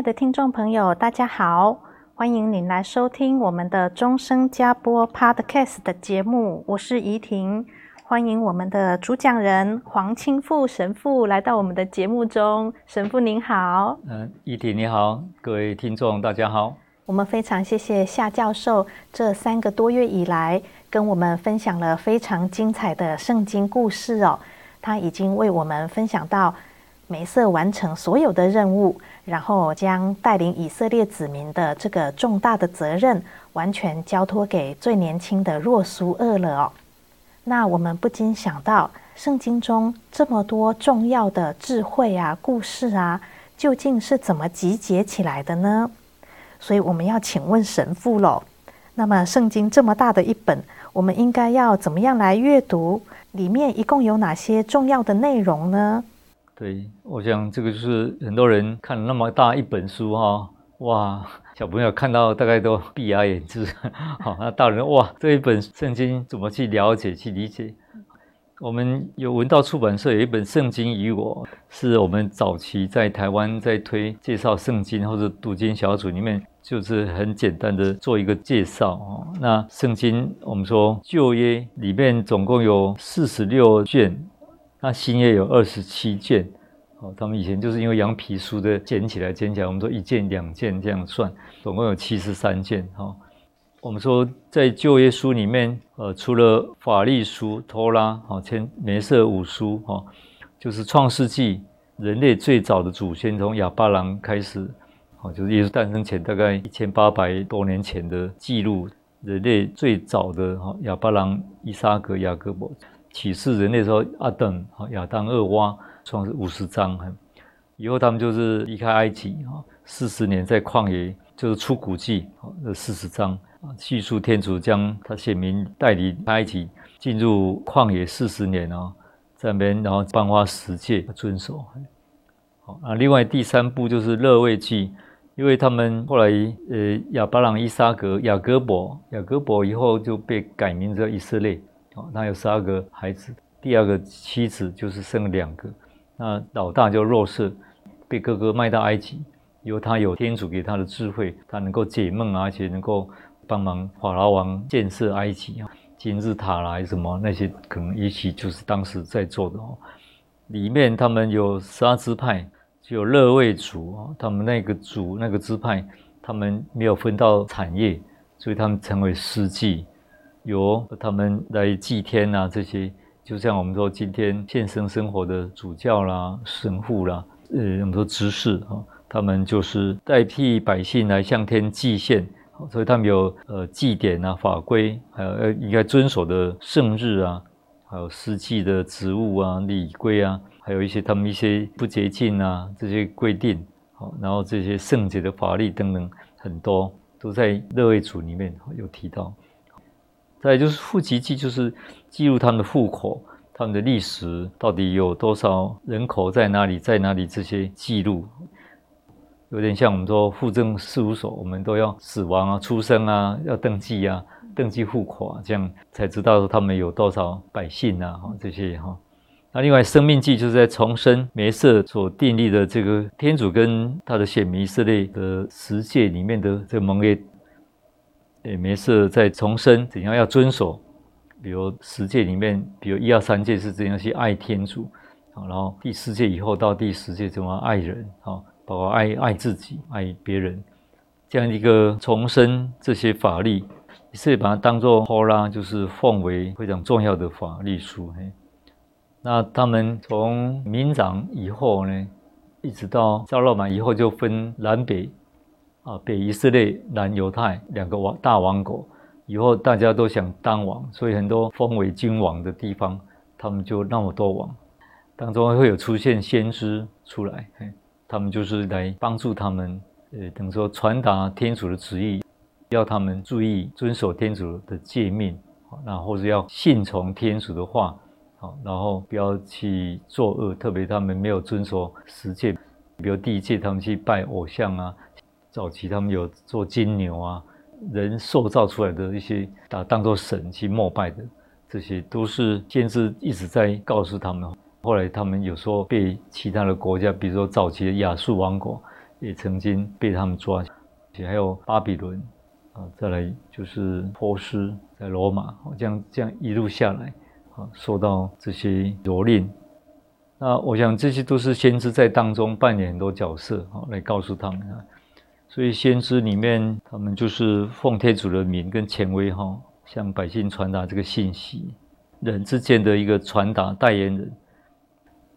爱的听众朋友，大家好，欢迎您来收听我们的终生加播 Podcast 的节目，我是怡婷，欢迎我们的主讲人黄清富神父来到我们的节目中，神父您好。嗯，怡婷你好，各位听众大家好。我们非常谢谢夏教授这三个多月以来跟我们分享了非常精彩的圣经故事哦，他已经为我们分享到梅瑟完成所有的任务。然后将带领以色列子民的这个重大的责任，完全交托给最年轻的若苏厄了哦。那我们不禁想到，圣经中这么多重要的智慧啊、故事啊，究竟是怎么集结起来的呢？所以我们要请问神父喽。那么圣经这么大的一本，我们应该要怎么样来阅读？里面一共有哪些重要的内容呢？对，我想这个就是很多人看了那么大一本书哈，哇，小朋友看到大概都闭牙眼之，好，那大人哇，这一本圣经怎么去了解、去理解？我们有文道出版社有一本《圣经与我》，是我们早期在台湾在推介绍圣经或者读经小组里面，就是很简单的做一个介绍哦。那圣经我们说旧约里面总共有四十六卷。那新约有二十七卷，哦，他们以前就是因为羊皮书的剪起来剪起来，我们说一件两件这样算，总共有七十三件，哈。我们说在旧约书里面，呃，除了法律书、托拉，哈，前梅瑟五书，哈，就是创世纪，人类最早的祖先从亚巴郎开始，哦，就是耶稣诞生前大概一千八百多年前的记录，人类最早的哈亚巴郎、伊沙格、雅各伯。启示人类的时候，阿等、亚当、厄娃，创世五十章。以后他们就是离开埃及，四十年在旷野，就是出谷记，这四十章啊，叙述天主将他选民带离埃及，进入旷野四十年啊，在那边然后颁发十诫遵守。好，那另外第三部就是勒未记，因为他们后来呃亚巴朗、伊沙格、雅各伯，雅各伯以后就被改名叫以色列。哦他有十二个孩子，第二个妻子就是生了两个。那老大叫若瑟，被哥哥卖到埃及，由他有天主给他的智慧，他能够解梦，而且能够帮忙法老王建设埃及啊，金字塔啦什么那些，可能也许就是当时在做的哦。里面他们有十二支派，就有勒未族啊，他们那个族那个支派，他们没有分到产业，所以他们成为司祭。由他们来祭天啊，这些就像我们说今天献身生活的主教啦、神父啦，呃，我们说执事啊，他们就是代替百姓来向天祭献，所以他们有呃祭典啊、法规，还有应该遵守的圣日啊，还有司祭的职务啊、礼规啊，还有一些他们一些不洁净啊这些规定，好，然后这些圣洁的法律等等很多都在勒未族里面有提到。再就是户籍记，就是记录他们的户口、他们的历史，到底有多少人口在哪里，在哪里这些记录，有点像我们说户政事务所，我们都要死亡啊、出生啊，要登记啊，登记户口啊，这样才知道他们有多少百姓啊，这些哈。那另外生命记就是在重申梅瑟所订立的这个天主跟他的选民以色列的十诫里面的这个盟约。也没事，再重申怎样要遵守，比如十诫里面，比如一二三诫是怎样去爱天主，好，然后第四诫以后到第十诫怎么爱人，好，包括爱爱自己、爱别人，这样一个重申这些法律，是把它当做《后拉，就是奉为非常重要的法律书。那他们从明长以后呢，一直到撒罗满以后，就分南北啊，北以色列、南犹太两个王大王国。以后大家都想当王，所以很多封为君王的地方，他们就那么多王。当中会有出现先知出来，他们就是来帮助他们，呃，等于说传达天主的旨意。要他们注意遵守天主的诫命，那或者要信从天主的话，好，然后不要去作恶。特别他们没有遵守十诫，比如第一诫他们去拜偶像啊，早期他们有做金牛啊，人塑造出来的一些啊当做神去膜拜的，这些都是先知一直在告诉他们。后来他们有时候被其他的国家，比如说早期的亚述王国，也曾经被他们抓，且还有巴比伦。啊，再来就是波斯在罗马，这样这样一路下来，啊，受到这些蹂躏。那我想这些都是先知在当中扮演很多角色，啊，来告诉他们啊。所以先知里面，他们就是奉天主的名跟权威，哈，向百姓传达这个信息，人之间的一个传达代言人。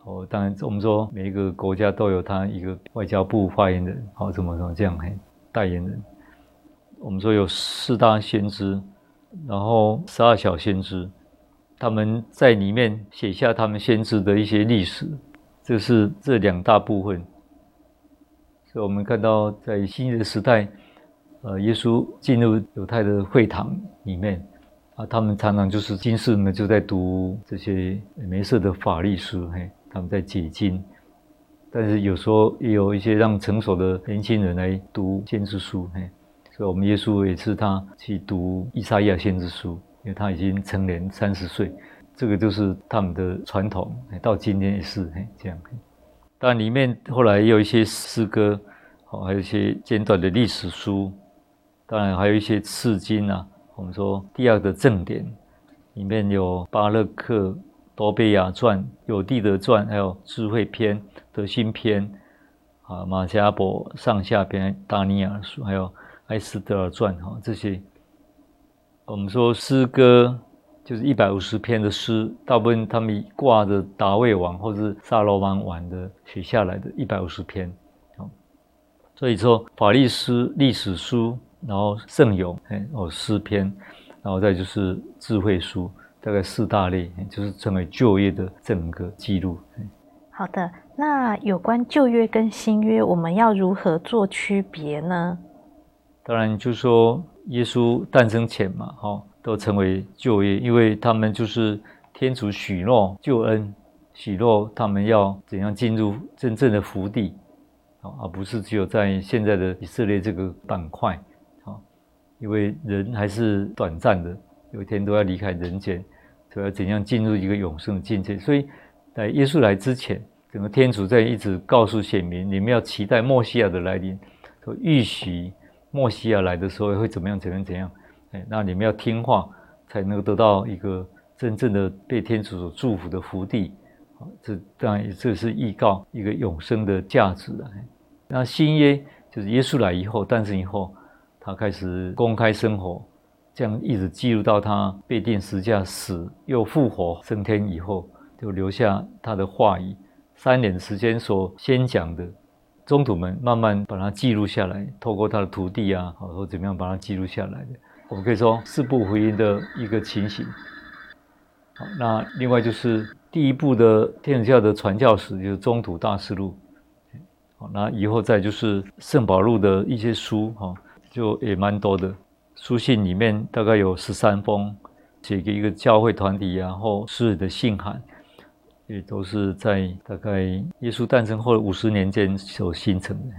哦，当然我们说每一个国家都有他一个外交部发言人，好，怎么怎么这样，嘿，代言人。我们说有四大先知，然后十二小先知，他们在里面写下他们先知的一些历史，这是这两大部分。所以我们看到在新的时代，呃，耶稣进入犹太的会堂里面，啊，他们常常就是经师们就在读这些梅瑟的法律书，嘿，他们在解经，但是有时候也有一些让成熟的年轻人来读先知书，嘿。所以，我们耶稣也是他去读《以赛亚先知书》，因为他已经成年三十岁，这个就是他们的传统，到今天也是嘿这样。但里面后来也有一些诗歌，哦还有一些简短的历史书，当然还有一些次经啊。我们说第二个正典里面有巴勒克、多贝亚传、有地德传，还有智慧篇、德心篇啊，马加伯上下篇、大尼尔书，还有。埃斯德尔传哈，这些我们说诗歌就是一百五十篇的诗，大部分他们挂着大卫王或者是萨罗王王的写下来的一百五十篇，所以说法律诗、历史书，然后圣咏，哎哦诗篇，然后再就是智慧书，大概四大类，就是成为旧约的整个记录。好的，那有关旧约跟新约，我们要如何做区别呢？当然，就是说耶稣诞生前嘛，哈，都成为旧约，因为他们就是天主许诺救恩，许诺他们要怎样进入真正的福地，啊而不是只有在现在的以色列这个板块，啊，因为人还是短暂的，有一天都要离开人间，所以要怎样进入一个永生的境界。所以在耶稣来之前，整个天主在一直告诉选民，你们要期待默西亚的来临，说预许。默西亚来的时候会怎么样？怎样？怎样？哎，那你们要听话，才能够得到一个真正的被天主所祝福的福地。这当然这是预告一个永生的价值的。那新约就是耶稣来以后，诞生以后，他开始公开生活，这样一直记录到他被钉十字架死又复活升天以后，就留下他的话语，三年时间所先讲的。宗徒们慢慢把它记录下来，透过他的徒弟啊，或者怎么样把它记录下来的。我们可以说四部福音的一个情形。好，那另外就是第一部的天主教的传教史，就是中土大事录。好，那以后再就是圣保禄的一些书，哈，就也蛮多的。书信里面大概有十三封，写给一个教会团体，然后私人的信函。也都是在大概耶稣诞生后的五十年间所形成的。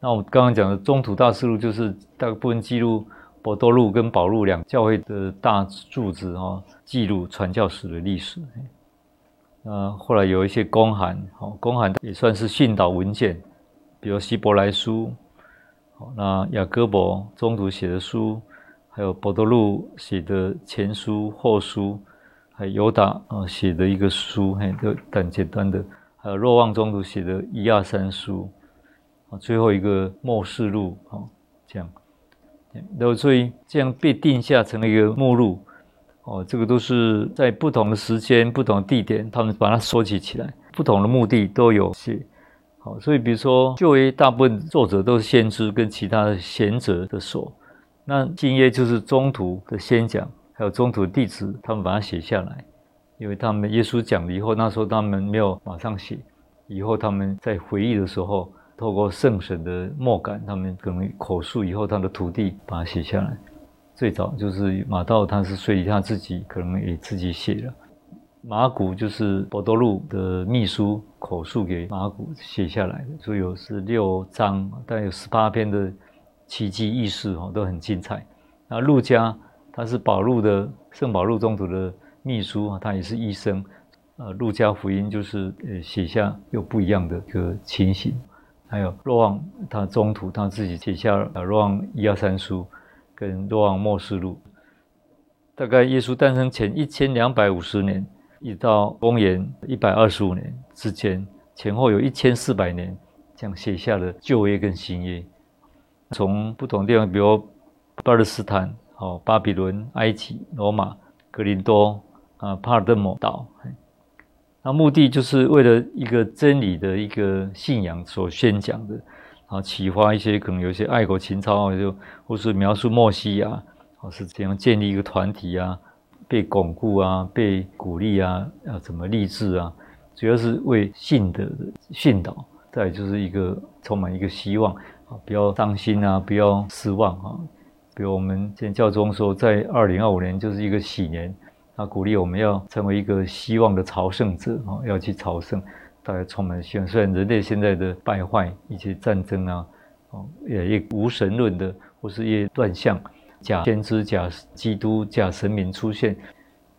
那我刚刚讲的中土大事录，就是大部分记录伯多禄跟保禄两教会的大柱子哈，记录传教史的历史。那后来有一些公函，好公函也算是训导文件，比如希伯来书，好那雅各伯中途写的书，还有伯多禄写的前书后书。还有犹达啊写的一个书，嘿，都很简单的。还有若望宗徒写的一二三书，啊，最后一个末世录，啊，这样。然后所以这样被定下成了一个目录，哦，这个都是在不同的时间、不同地点，他们把它收集起来，不同的目的都有写。好，所以比如说旧约大部分作者都是先知跟其他的贤者的手，那新约就是中途的先讲，还有中途的弟子，他们把它写下来，因为他们耶稣讲了以后，那时候他们没有马上写，以后他们在回忆的时候，透过圣神的默感，他们可能口述以后，他的徒弟把它写下来。最早就是马道，他是随他自己可能也自己写了。马古就是博多禄的秘书口述给马古写下来的，所以有十六章，但有十八篇的奇迹异事哈，都很精彩。那路加他是保禄的圣保禄宗徒的秘书啊，他也是医生。呃，路加福音就是呃写下又不一样的一个情形。还有若望他中途他自己写下了若望一二三书跟若望默示录，大概耶稣诞生前一千两百五十年。一直到公元一百二十五年之间，前后有一千四百年，这样写下了旧约跟新约。从不同地方，比如巴勒斯坦、哦巴比伦、埃及、罗马、格林多啊、帕尔的摩岛，那目的就是为了一个真理的一个信仰所宣讲的，啊，启发一些可能有些爱国情操啊，就或是描述默西亚，或是怎样建立一个团体啊。被巩固啊，被鼓励啊，要怎么励志啊？主要是为信德的训导，再就是一个充满一个希望啊，不要伤心啊，不要失望啊。比如我们现在教宗说，在二零二五年就是一个喜年，他鼓励我们要成为一个希望的朝圣者啊，要去朝圣，大家充满希望。虽然人类现在的败坏，一些战争啊，哦，也也无神论的，或是一些乱象。假先知、假基督、假神明出现，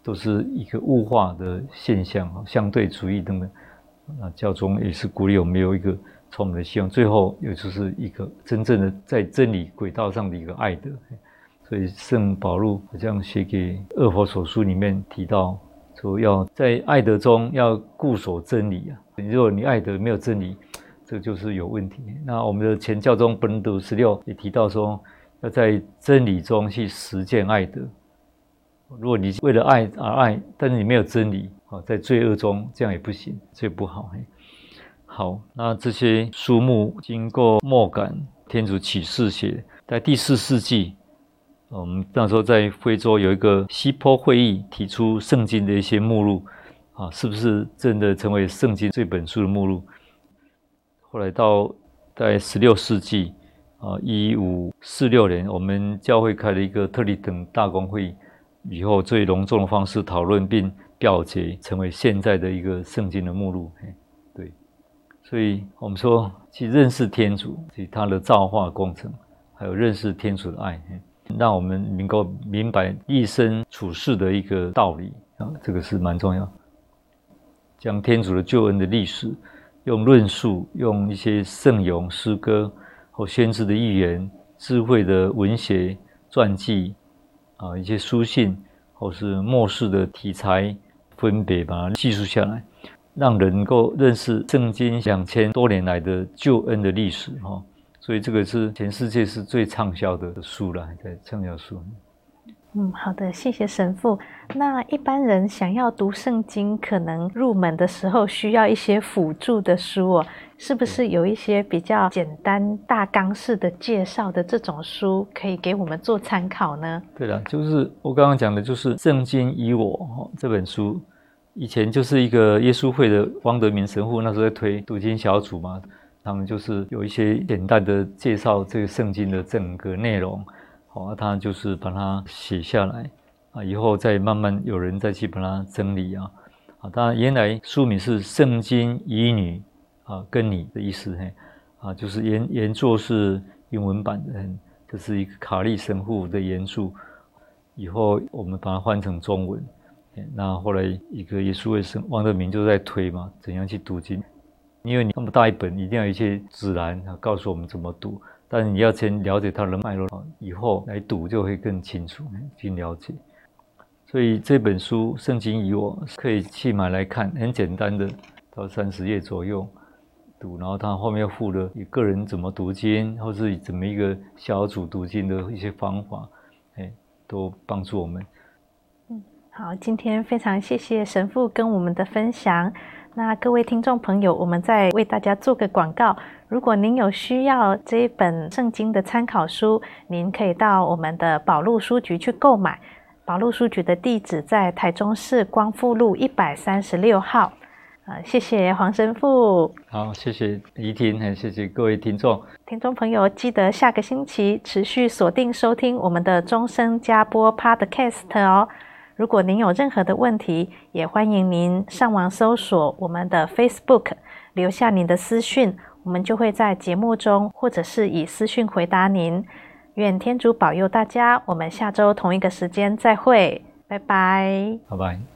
都是一个物化的现象啊，相对主义等等。那教宗也是鼓励我们有一个充满的希望，最后也就是一个真正的在真理轨道上的一个爱的。所以圣保禄好像写给厄弗所书里面提到，说要在爱德中要固守真理啊。如果你爱德没有真理，这就是有问题。那我们的前教宗本笃十六也提到说。要在真理中去实践爱德。如果你为了爱而爱，但是你没有真理啊，在罪恶中，这样也不行，这不好。好，那这些书目经过默感，天主启示写，在第四世纪，我们那时候在非洲有一个西坡会议，提出圣经的一些目录啊，是不是真的成为圣经这本书的目录？后来到在十六世纪。啊，一五四六年，我们教会开了一个特立等大公会，以后最隆重的方式讨论并表决，成为现在的一个圣经的目录。对，所以我们说去认识天主及他的造化工程，还有认识天主的爱，让我们能够明白一生处世的一个道理啊，这个是蛮重要。将天主的救恩的历史，用论述，用一些圣咏诗歌。或先知的预言、智慧的文学传记啊，一些书信，或是末世的题材，分别把它记述下来，让人能够认识圣经两千多年来的救恩的历史哈。所以这个是全世界是最畅销的书了，在畅销书。嗯，好的，谢谢神父。那一般人想要读圣经，可能入门的时候需要一些辅助的书哦，是不是有一些比较简单大纲式的介绍的这种书，可以给我们做参考呢？对了，就是我刚刚讲的，就是《圣经以我》这本书，以前就是一个耶稣会的汪德明神父那时候在推读经小组嘛，他们就是有一些简单的介绍这个圣经的整个内容。哦，他就是把它写下来啊，以后再慢慢有人再去把它整理啊。啊，当然原来书名是《圣经以女》啊，跟你的意思嘿啊，就是原原作是英文版的，这是一个卡利神父的原著。以后我们把它换成中文，那后来一个耶稣会圣王德明就在推嘛，怎样去读经？因为你那么大一本，一定要有一些指南啊，告诉我们怎么读。但你要先了解它的脉络，以后来读就会更清楚去了解。所以这本书《圣经与我》可以去买来看，很简单的，到三十页左右。读，然后他后面附了个人怎么读经，或是怎么一个小组读经的一些方法，哎，都帮助我们。嗯，好，今天非常谢谢神父跟我们的分享。那各位听众朋友，我们再为大家做个广告。如果您有需要这一本圣经的参考书，您可以到我们的宝路书局去购买。宝路书局的地址在台中市光复路一百三十六号。啊，谢谢黄神父。好，谢谢怡婷，很谢谢各位听众。听众朋友，记得下个星期持续锁定收听我们的终身加播 Podcast 哦。如果您有任何的问题，也欢迎您上网搜索我们的 Facebook，留下您的私讯，我们就会在节目中或者是以私讯回答您。愿天主保佑大家，我们下周同一个时间再会，拜拜，拜拜。